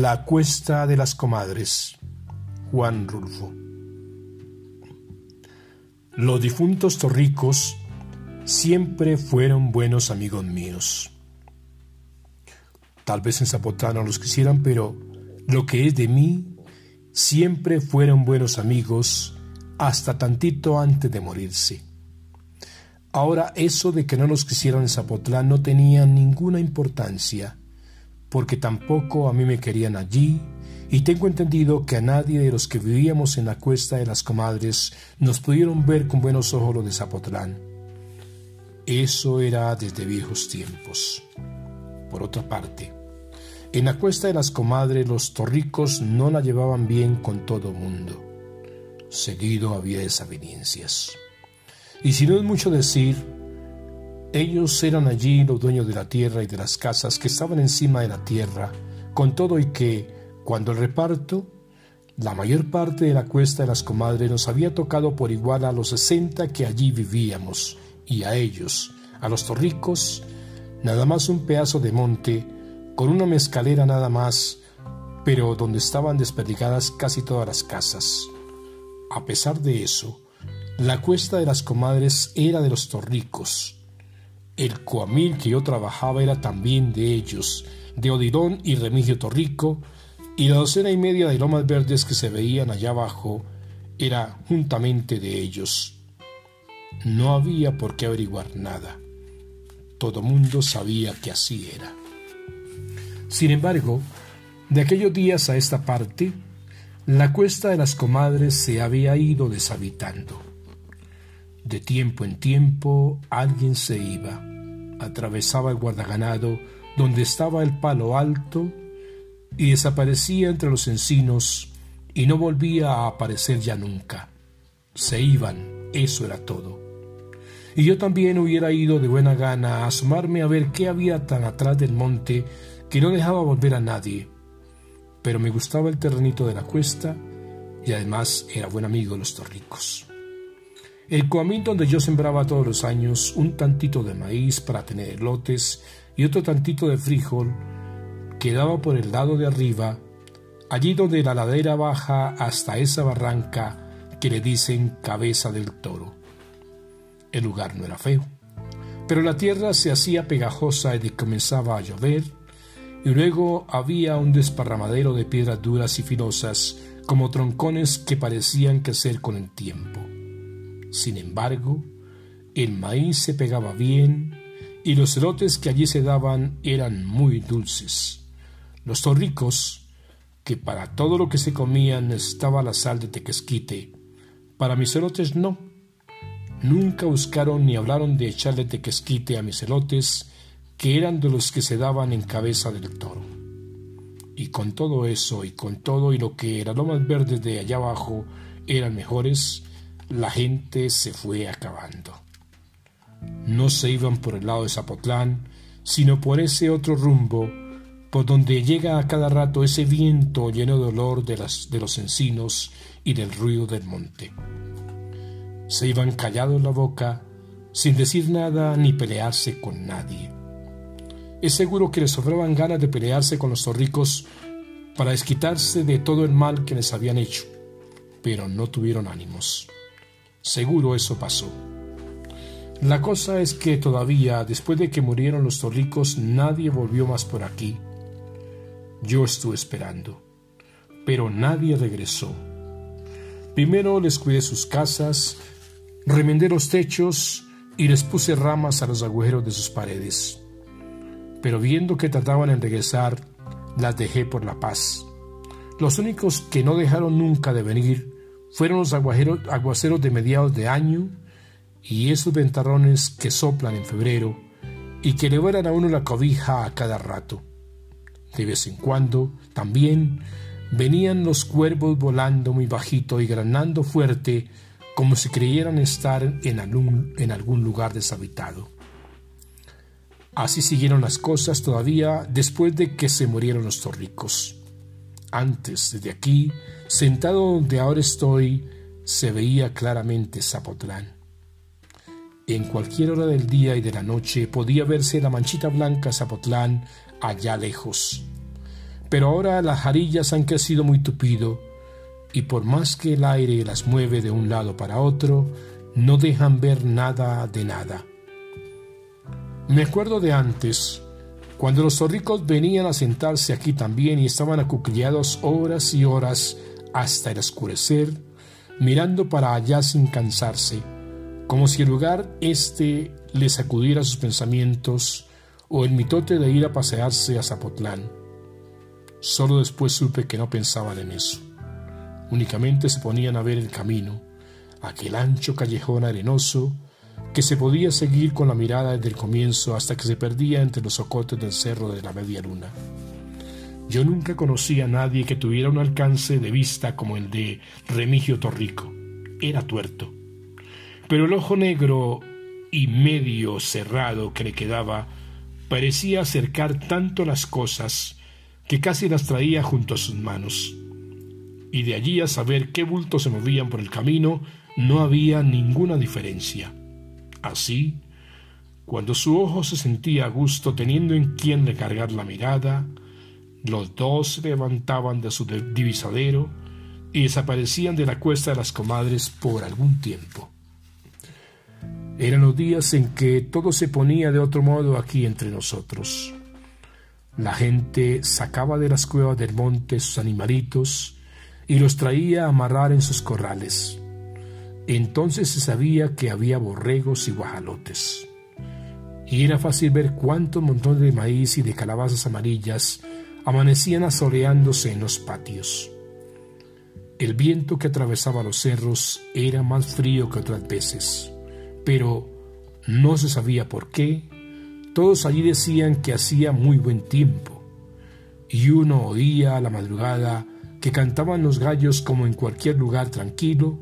La Cuesta de las Comadres, Juan Rulfo. Los difuntos torricos siempre fueron buenos amigos míos. Tal vez en Zapotlán no los quisieran, pero lo que es de mí, siempre fueron buenos amigos hasta tantito antes de morirse. Ahora eso de que no los quisieran en Zapotlán no tenía ninguna importancia, porque tampoco a mí me querían allí, y tengo entendido que a nadie de los que vivíamos en la cuesta de las comadres nos pudieron ver con buenos ojos los de Zapotlán. Eso era desde viejos tiempos. Por otra parte, en la cuesta de las comadres los torricos no la llevaban bien con todo mundo. Seguido había desavenencias. Y si no es mucho decir, ellos eran allí los dueños de la tierra y de las casas que estaban encima de la tierra, con todo y que, cuando el reparto, la mayor parte de la cuesta de las comadres nos había tocado por igual a los sesenta que allí vivíamos, y a ellos, a los torricos, nada más un pedazo de monte, con una mezcalera nada más, pero donde estaban desperdigadas casi todas las casas. A pesar de eso, la cuesta de las comadres era de los torricos. El coamil que yo trabajaba era también de ellos, de Odidón y Remigio Torrico, y la docena y media de lomas verdes que se veían allá abajo era juntamente de ellos. No había por qué averiguar nada. Todo mundo sabía que así era. Sin embargo, de aquellos días a esta parte, la cuesta de las comadres se había ido deshabitando. De tiempo en tiempo alguien se iba, atravesaba el guardaganado donde estaba el palo alto y desaparecía entre los encinos y no volvía a aparecer ya nunca. Se iban, eso era todo y yo también hubiera ido de buena gana a asomarme a ver qué había tan atrás del monte que no dejaba volver a nadie. Pero me gustaba el terrenito de la cuesta y además era buen amigo de los torricos. El coamín donde yo sembraba todos los años un tantito de maíz para tener lotes y otro tantito de frijol quedaba por el lado de arriba, allí donde la ladera baja hasta esa barranca que le dicen cabeza del toro. El lugar no era feo, pero la tierra se hacía pegajosa y comenzaba a llover, y luego había un desparramadero de piedras duras y filosas, como troncones que parecían crecer con el tiempo. Sin embargo, el maíz se pegaba bien y los elotes que allí se daban eran muy dulces. Los torricos, que para todo lo que se comían necesitaba la sal de tequesquite, para mis elotes no, Nunca buscaron ni hablaron de echarle tequesquite a mis elotes, que eran de los que se daban en cabeza del toro. Y con todo eso, y con todo y lo que las lomas verdes de allá abajo eran mejores, la gente se fue acabando. No se iban por el lado de Zapotlán, sino por ese otro rumbo, por donde llega a cada rato ese viento lleno de olor de, las, de los encinos y del ruido del monte se iban callados la boca, sin decir nada ni pelearse con nadie. Es seguro que les sobraban ganas de pelearse con los torricos para desquitarse de todo el mal que les habían hecho, pero no tuvieron ánimos. Seguro eso pasó. La cosa es que todavía, después de que murieron los torricos, nadie volvió más por aquí. Yo estuve esperando, pero nadie regresó. Primero les cuidé sus casas, remendé los techos y les puse ramas a los agujeros de sus paredes. Pero viendo que tardaban en regresar, las dejé por la paz. Los únicos que no dejaron nunca de venir fueron los aguaceros de mediados de año y esos ventarrones que soplan en febrero y que le a uno la cobija a cada rato. De vez en cuando, también, venían los cuervos volando muy bajito y granando fuerte como si creyeran estar en algún, en algún lugar deshabitado. Así siguieron las cosas todavía después de que se murieron los torricos. Antes, desde aquí, sentado donde ahora estoy, se veía claramente Zapotlán. En cualquier hora del día y de la noche podía verse la manchita blanca Zapotlán allá lejos Pero ahora las jarillas han crecido muy tupido y por más que el aire las mueve de un lado para otro, no dejan ver nada de nada. Me acuerdo de antes, cuando los zorricos venían a sentarse aquí también y estaban acuclillados horas y horas hasta el oscurecer, mirando para allá sin cansarse, como si el lugar este les sacudiera sus pensamientos o el mitote de ir a pasearse a Zapotlán. Solo después supe que no pensaban en eso. Únicamente se ponían a ver el camino, aquel ancho callejón arenoso que se podía seguir con la mirada desde el comienzo hasta que se perdía entre los socotes del cerro de la media luna. Yo nunca conocí a nadie que tuviera un alcance de vista como el de Remigio Torrico. Era tuerto. Pero el ojo negro y medio cerrado que le quedaba parecía acercar tanto las cosas que casi las traía junto a sus manos. Y de allí a saber qué bultos se movían por el camino no había ninguna diferencia. Así, cuando su ojo se sentía a gusto teniendo en quien recargar la mirada, los dos se levantaban de su divisadero y desaparecían de la cuesta de las comadres por algún tiempo. Eran los días en que todo se ponía de otro modo aquí entre nosotros. La gente sacaba de las cuevas del monte sus animalitos y los traía a amarrar en sus corrales. Entonces se sabía que había borregos y guajalotes. Y era fácil ver cuántos montones de maíz y de calabazas amarillas amanecían asoleándose en los patios. El viento que atravesaba los cerros era más frío que otras veces, pero no se sabía por qué. Todos allí decían que hacía muy buen tiempo, y uno oía a la madrugada que cantaban los gallos como en cualquier lugar tranquilo,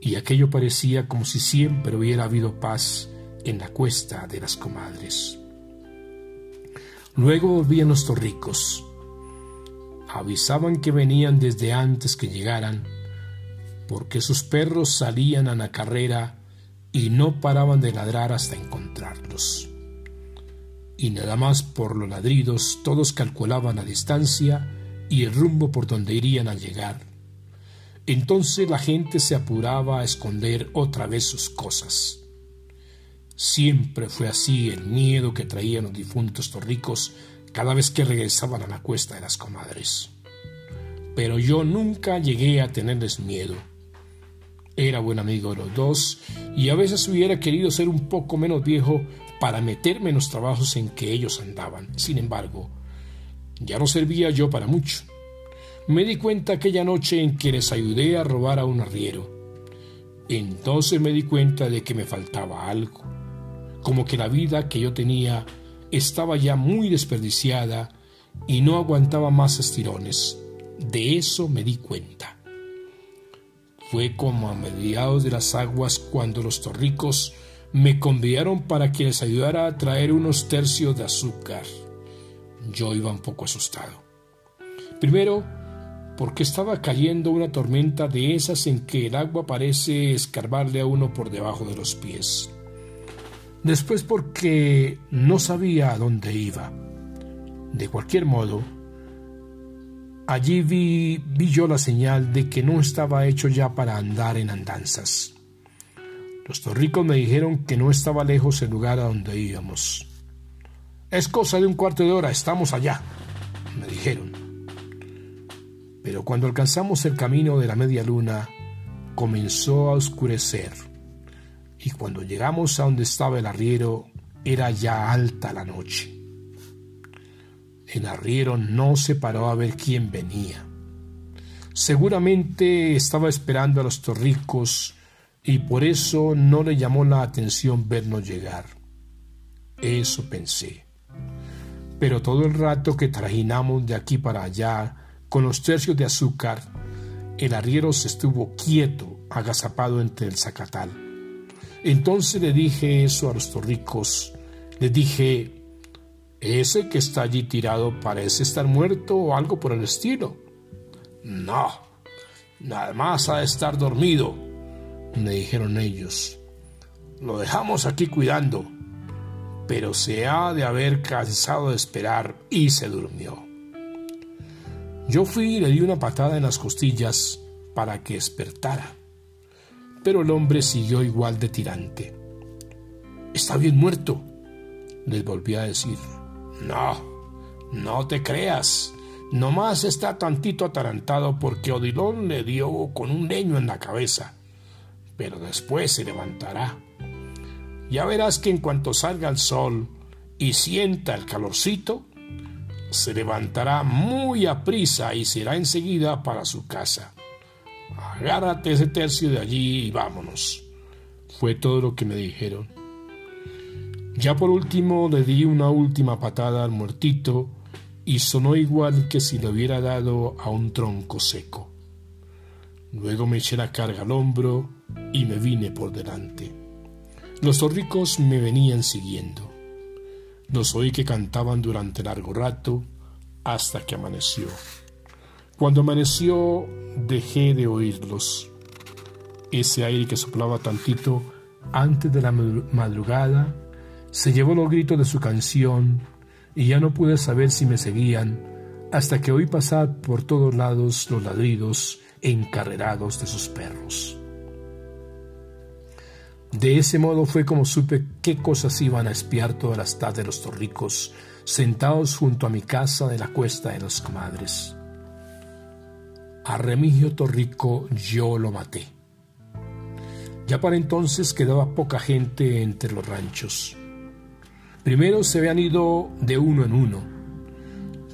y aquello parecía como si siempre hubiera habido paz en la cuesta de las comadres. Luego volvían los torricos. Avisaban que venían desde antes que llegaran, porque sus perros salían a la carrera y no paraban de ladrar hasta encontrarlos. Y nada más por los ladridos todos calculaban la distancia y el rumbo por donde irían al llegar. Entonces la gente se apuraba a esconder otra vez sus cosas. Siempre fue así el miedo que traían los difuntos torricos cada vez que regresaban a la cuesta de las comadres. Pero yo nunca llegué a tenerles miedo. Era buen amigo de los dos y a veces hubiera querido ser un poco menos viejo para meterme en los trabajos en que ellos andaban. Sin embargo, ya no servía yo para mucho. Me di cuenta aquella noche en que les ayudé a robar a un arriero. Entonces me di cuenta de que me faltaba algo como que la vida que yo tenía estaba ya muy desperdiciada y no aguantaba más estirones. De eso me di cuenta. Fue como a mediados de las aguas cuando los torricos me convidaron para que les ayudara a traer unos tercios de azúcar. Yo iba un poco asustado. Primero, porque estaba cayendo una tormenta de esas en que el agua parece escarbarle a uno por debajo de los pies. Después porque no sabía a dónde iba. De cualquier modo, allí vi, yo la señal de que no estaba hecho ya para andar en andanzas. Los torricos me dijeron que no estaba lejos el lugar a donde íbamos. Es cosa de un cuarto de hora, estamos allá, me dijeron. Pero cuando alcanzamos el camino de la media luna, comenzó a oscurecer y cuando llegamos a donde estaba el arriero era ya alta la noche. El arriero no se paró a ver quién venía. Seguramente estaba esperando a los torricos y por eso no le llamó la atención vernos llegar. Eso pensé. Pero todo el rato que trajinamos de aquí para allá con los tercios de azúcar, el arriero se estuvo quieto, agazapado entre el zacatal. Entonces le dije eso a los torricos. Le dije, ese que está allí tirado parece estar muerto o algo por el estilo. No, nada más ha de estar dormido, me dijeron ellos. Lo dejamos aquí cuidando, pero se ha de haber cansado de esperar y se durmió. Yo fui y le di una patada en las costillas para que despertara. Pero el hombre siguió igual de tirante. Está bien muerto, les volví a decir. No, no te creas. Nomás está tantito atarantado porque Odilón le dio con un leño en la cabeza. Pero después se levantará. Ya verás que en cuanto salga el sol y sienta el calorcito, se levantará muy a prisa y se irá enseguida para su casa. Agárrate ese tercio de allí y vámonos. Fue todo lo que me dijeron. Ya por último le di una última patada al muertito y sonó igual que si le hubiera dado a un tronco seco. Luego me eché la carga al hombro y me vine por delante. Los torricos me venían siguiendo. Los oí que cantaban durante largo rato hasta que amaneció. Cuando amaneció dejé de oírlos. Ese aire que soplaba tantito antes de la madrugada se llevó los gritos de su canción y ya no pude saber si me seguían hasta que oí pasar por todos lados los ladridos encarrerados de sus perros. De ese modo fue como supe qué cosas iban a espiar todas las tardes los torricos, sentados junto a mi casa de la cuesta de las comadres. A Remigio Torrico yo lo maté. Ya para entonces quedaba poca gente entre los ranchos. Primero se habían ido de uno en uno,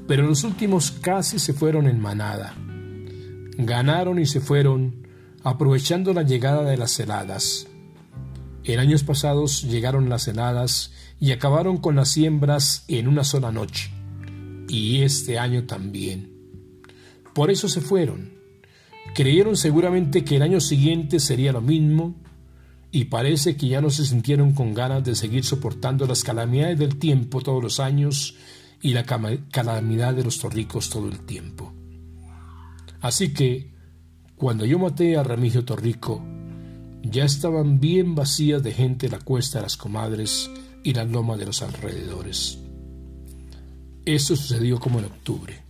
pero los últimos casi se fueron en manada. Ganaron y se fueron, aprovechando la llegada de las heladas. En años pasados llegaron las heladas y acabaron con las siembras en una sola noche, y este año también. Por eso se fueron. Creyeron seguramente que el año siguiente sería lo mismo, y parece que ya no se sintieron con ganas de seguir soportando las calamidades del tiempo todos los años y la calamidad de los torricos todo el tiempo. Así que, cuando yo maté a Remigio Torrico, ya estaban bien vacías de gente la cuesta de las comadres y la loma de los alrededores. Esto sucedió como en octubre.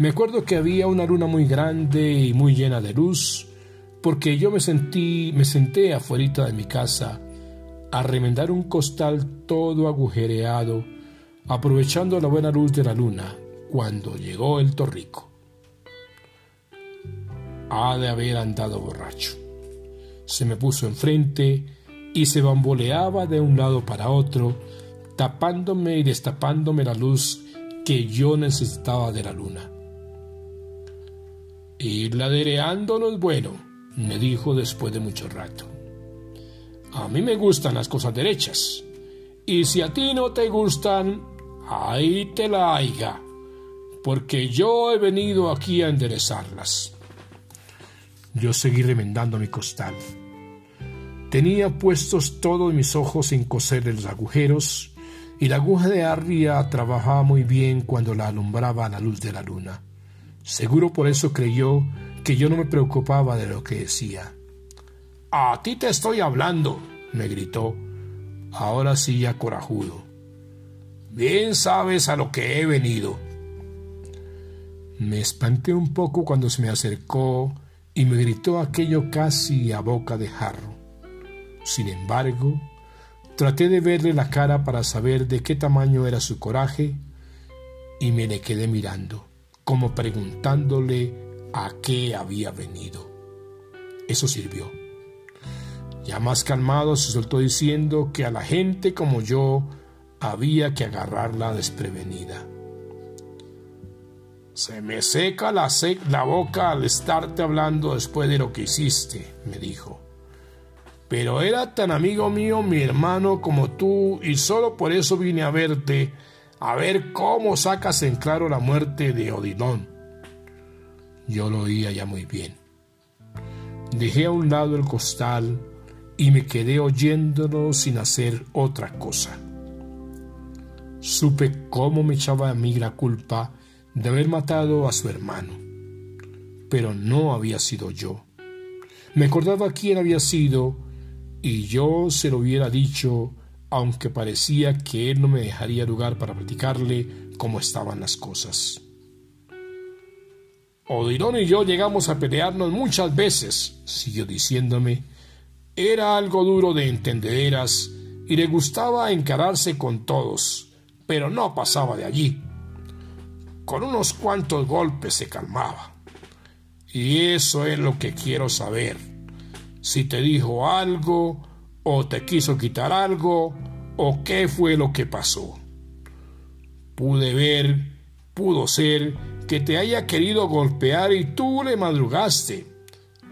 Me acuerdo que había una luna muy grande y muy llena de luz, porque yo me sentí, me senté afuera de mi casa a remendar un costal todo agujereado, aprovechando la buena luz de la luna, cuando llegó el torrico. Ha de haber andado borracho se me puso enfrente y se bamboleaba de un lado para otro, tapándome y destapándome la luz que yo necesitaba de la luna. Ir ladereando no es bueno, me dijo después de mucho rato. A mí me gustan las cosas derechas, y si a ti no te gustan, ahí te la haiga, porque yo he venido aquí a enderezarlas. Yo seguí remendando mi costal. Tenía puestos todos mis ojos sin coser los agujeros, y la aguja de Arria trabajaba muy bien cuando la alumbraba a la luz de la luna. Seguro por eso creyó que yo no me preocupaba de lo que decía. A ti te estoy hablando, me gritó, ahora sí ya corajudo. Bien sabes a lo que he venido. Me espanté un poco cuando se me acercó y me gritó aquello casi a boca de jarro. Sin embargo, traté de verle la cara para saber de qué tamaño era su coraje y me le quedé mirando, como preguntándole a qué había venido. Eso sirvió. Ya más calmado se soltó diciendo que a la gente como yo había que agarrarla desprevenida. Se me seca la, la boca al estarte hablando después de lo que hiciste, me dijo pero era tan amigo mío mi hermano como tú y solo por eso vine a verte, a ver cómo sacas en claro la muerte de Odilón. Yo lo oía ya muy bien. Dejé a un lado el costal y me quedé oyéndolo sin hacer otra cosa. Supe cómo me echaba a mí la culpa de haber matado a su hermano, pero no había sido yo. Me acordaba quién había sido y yo se lo hubiera dicho, aunque parecía que él no me dejaría lugar para platicarle cómo estaban las cosas. Odilon y yo llegamos a pelearnos muchas veces, siguió diciéndome. Era algo duro de entendederas y le gustaba encararse con todos, pero no pasaba de allí. Con unos cuantos golpes se calmaba. Y eso es lo que quiero saber. Si te dijo algo, o te quiso quitar algo, o qué fue lo que pasó. Pude ver, pudo ser que te haya querido golpear y tú le madrugaste.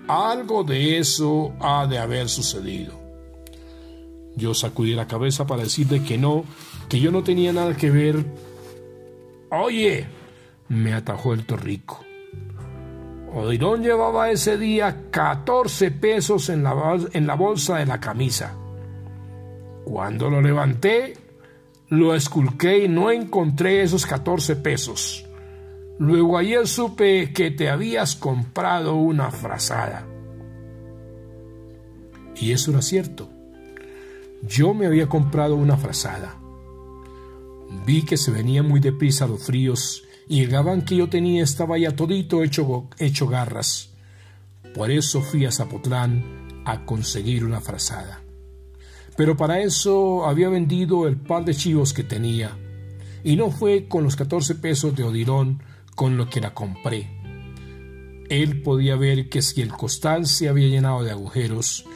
Algo de eso ha de haber sucedido. Yo sacudí la cabeza para decirle que no, que yo no tenía nada que ver. Oye, me atajó el torrico. Odilón llevaba ese día 14 pesos en la, en la bolsa de la camisa. Cuando lo levanté, lo esculqué y no encontré esos 14 pesos. Luego ayer supe que te habías comprado una frazada. Y eso era cierto. Yo me había comprado una frazada. Vi que se venían muy deprisa los fríos y el gabán que yo tenía estaba ya todito hecho, garras. Por eso fui a Zapotlán a conseguir una frazada. Pero para eso había vendido el par de chivos que tenía. Y no fue con los 14 pesos de Odirón con lo que la compré. Él podía ver que si el costal se había llenado de agujeros,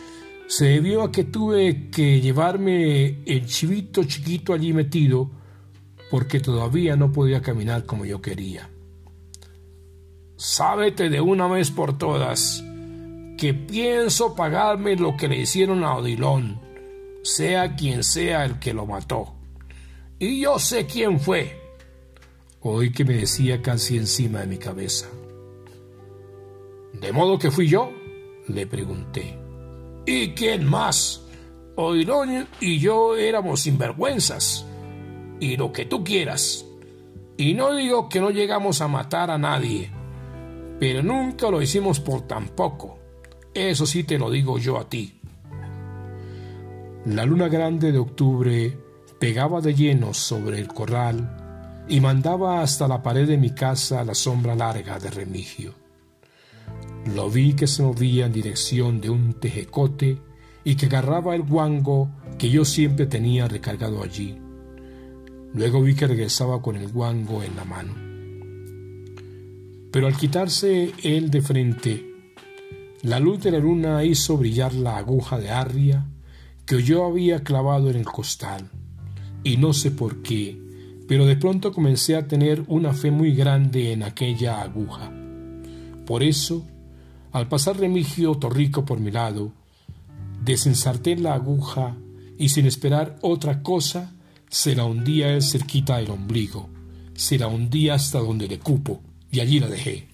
se debió a que tuve que llevarme el chivito chiquito allí metido porque todavía no podía caminar como yo quería. Sábete de una vez por todas que pienso pagarme lo que le hicieron a Odilón, sea quien sea el que lo mató. Y yo sé quién fue. Oí que me decía casi encima de mi cabeza. ¿De modo que fui yo? Le pregunté. ¿Y quién más? Oirón y yo éramos sinvergüenzas. Y lo que tú quieras. Y no digo que no llegamos a matar a nadie, pero nunca lo hicimos por tan poco. Eso sí te lo digo yo a ti. La luna grande de octubre pegaba de lleno sobre el corral y mandaba hasta la pared de mi casa la sombra larga de Remigio. Lo vi que se movía en dirección de un tejecote y que agarraba el guango que yo siempre tenía recargado allí. Luego vi que regresaba con el guango en la mano. Pero al quitarse él de frente, la luz de la luna hizo brillar la aguja de arria que yo había clavado en el costal, y no sé por qué, pero de pronto comencé a tener una fe muy grande en aquella aguja. Por eso, al pasar Remigio Torrico por mi lado, desensarté la aguja y sin esperar otra cosa, se la hundía él cerquita del ombligo, se la hundía hasta donde le cupo, y allí la dejé.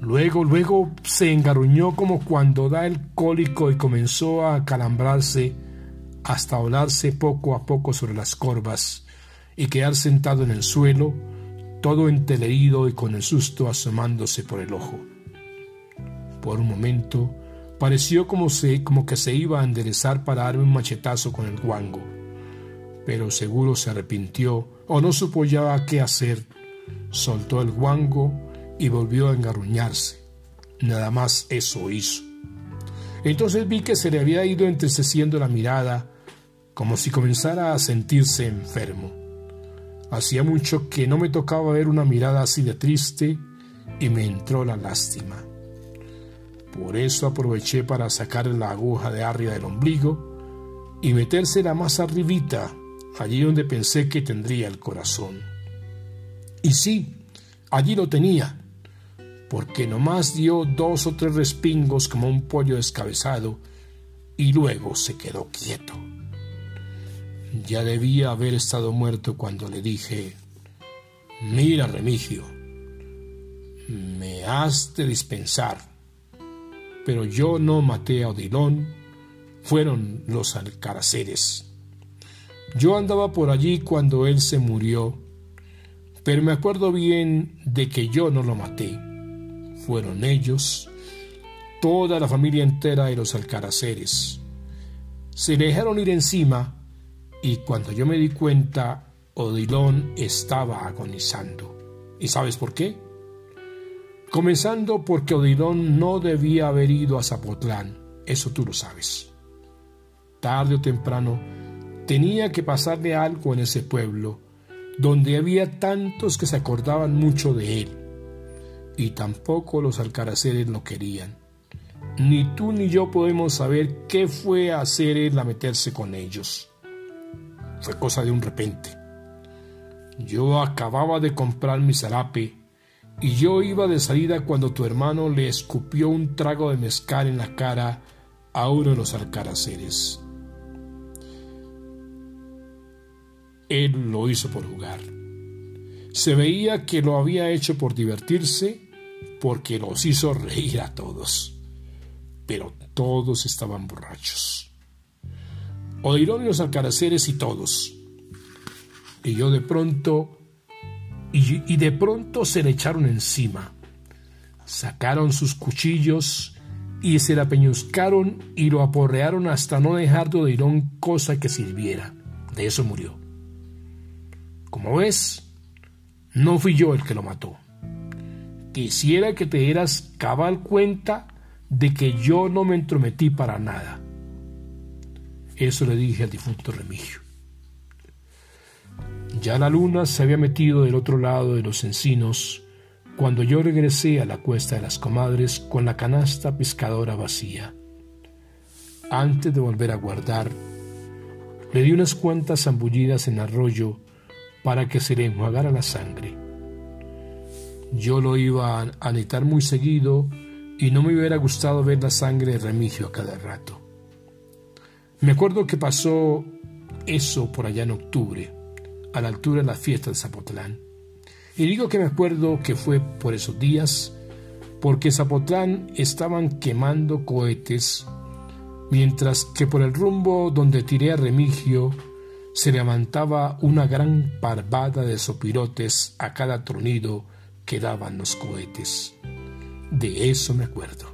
Luego, luego se engaruñó como cuando da el cólico y comenzó a calambrarse hasta volarse poco a poco sobre las corvas y quedar sentado en el suelo, todo enteleído y con el susto asomándose por el ojo. Por un momento pareció como, se, como que se iba a enderezar para darme un machetazo con el guango, pero seguro se arrepintió o no supo ya qué hacer. Soltó el guango y volvió a engarruñarse. Nada más eso hizo. Entonces vi que se le había ido entristeciendo la mirada como si comenzara a sentirse enfermo. Hacía mucho que no me tocaba ver una mirada así de triste y me entró la lástima. Por eso aproveché para sacar la aguja de arriba del ombligo y metérsela más arribita, allí donde pensé que tendría el corazón. Y sí, allí lo tenía, porque nomás dio dos o tres respingos como un pollo descabezado y luego se quedó quieto. Ya debía haber estado muerto cuando le dije, mira Remigio, me has de dispensar, pero yo no maté a Odilón, fueron los alcaraceres. Yo andaba por allí cuando él se murió, pero me acuerdo bien de que yo no lo maté. Fueron ellos, toda la familia entera de los alcaraceres. Se le dejaron ir encima y cuando yo me di cuenta, Odilón estaba agonizando. ¿Y sabes por qué? Comenzando porque Odirón no debía haber ido a Zapotlán, eso tú lo sabes. Tarde o temprano tenía que pasarle algo en ese pueblo, donde había tantos que se acordaban mucho de él, y tampoco los alcaraceres lo querían. Ni tú ni yo podemos saber qué fue hacer él a meterse con ellos. Fue cosa de un repente. Yo acababa de comprar mi zarape y yo iba de salida cuando tu hermano le escupió un trago de mezcal en la cara a uno de los alcaraceres. Él lo hizo por jugar. Se veía que lo había hecho por divertirse, porque los hizo reír a todos. Pero todos estaban borrachos. Los alcaraceres y todos. Y yo de pronto y, de pronto se le echaron encima. Sacaron sus cuchillos y se la peñuscaron y lo aporrearon hasta no dejar de Odirón cosa que sirviera. De eso murió. Como ves, no fui yo el que lo mató. Quisiera que te dieras cabal cuenta de que yo no me entrometí para nada. Eso le dije al difunto Remigio. Ya la luna se había metido del otro lado de los encinos cuando yo regresé a la cuesta de las comadres con la canasta pescadora vacía. Antes de volver a guardar, le di unas cuantas zambullidas en arroyo para que se le enjuagara la sangre. Yo lo iba a anitar muy seguido y no me hubiera gustado ver la sangre de Remigio a cada rato. Me acuerdo que pasó eso por allá en octubre a la altura de la fiesta de Zapotlán. Y digo que me acuerdo que fue por esos días, porque Zapotlán estaban quemando cohetes, mientras que por el rumbo donde tiré a Remigio se levantaba una gran parvada de sopirotes a cada tronido que daban los cohetes. De eso me acuerdo.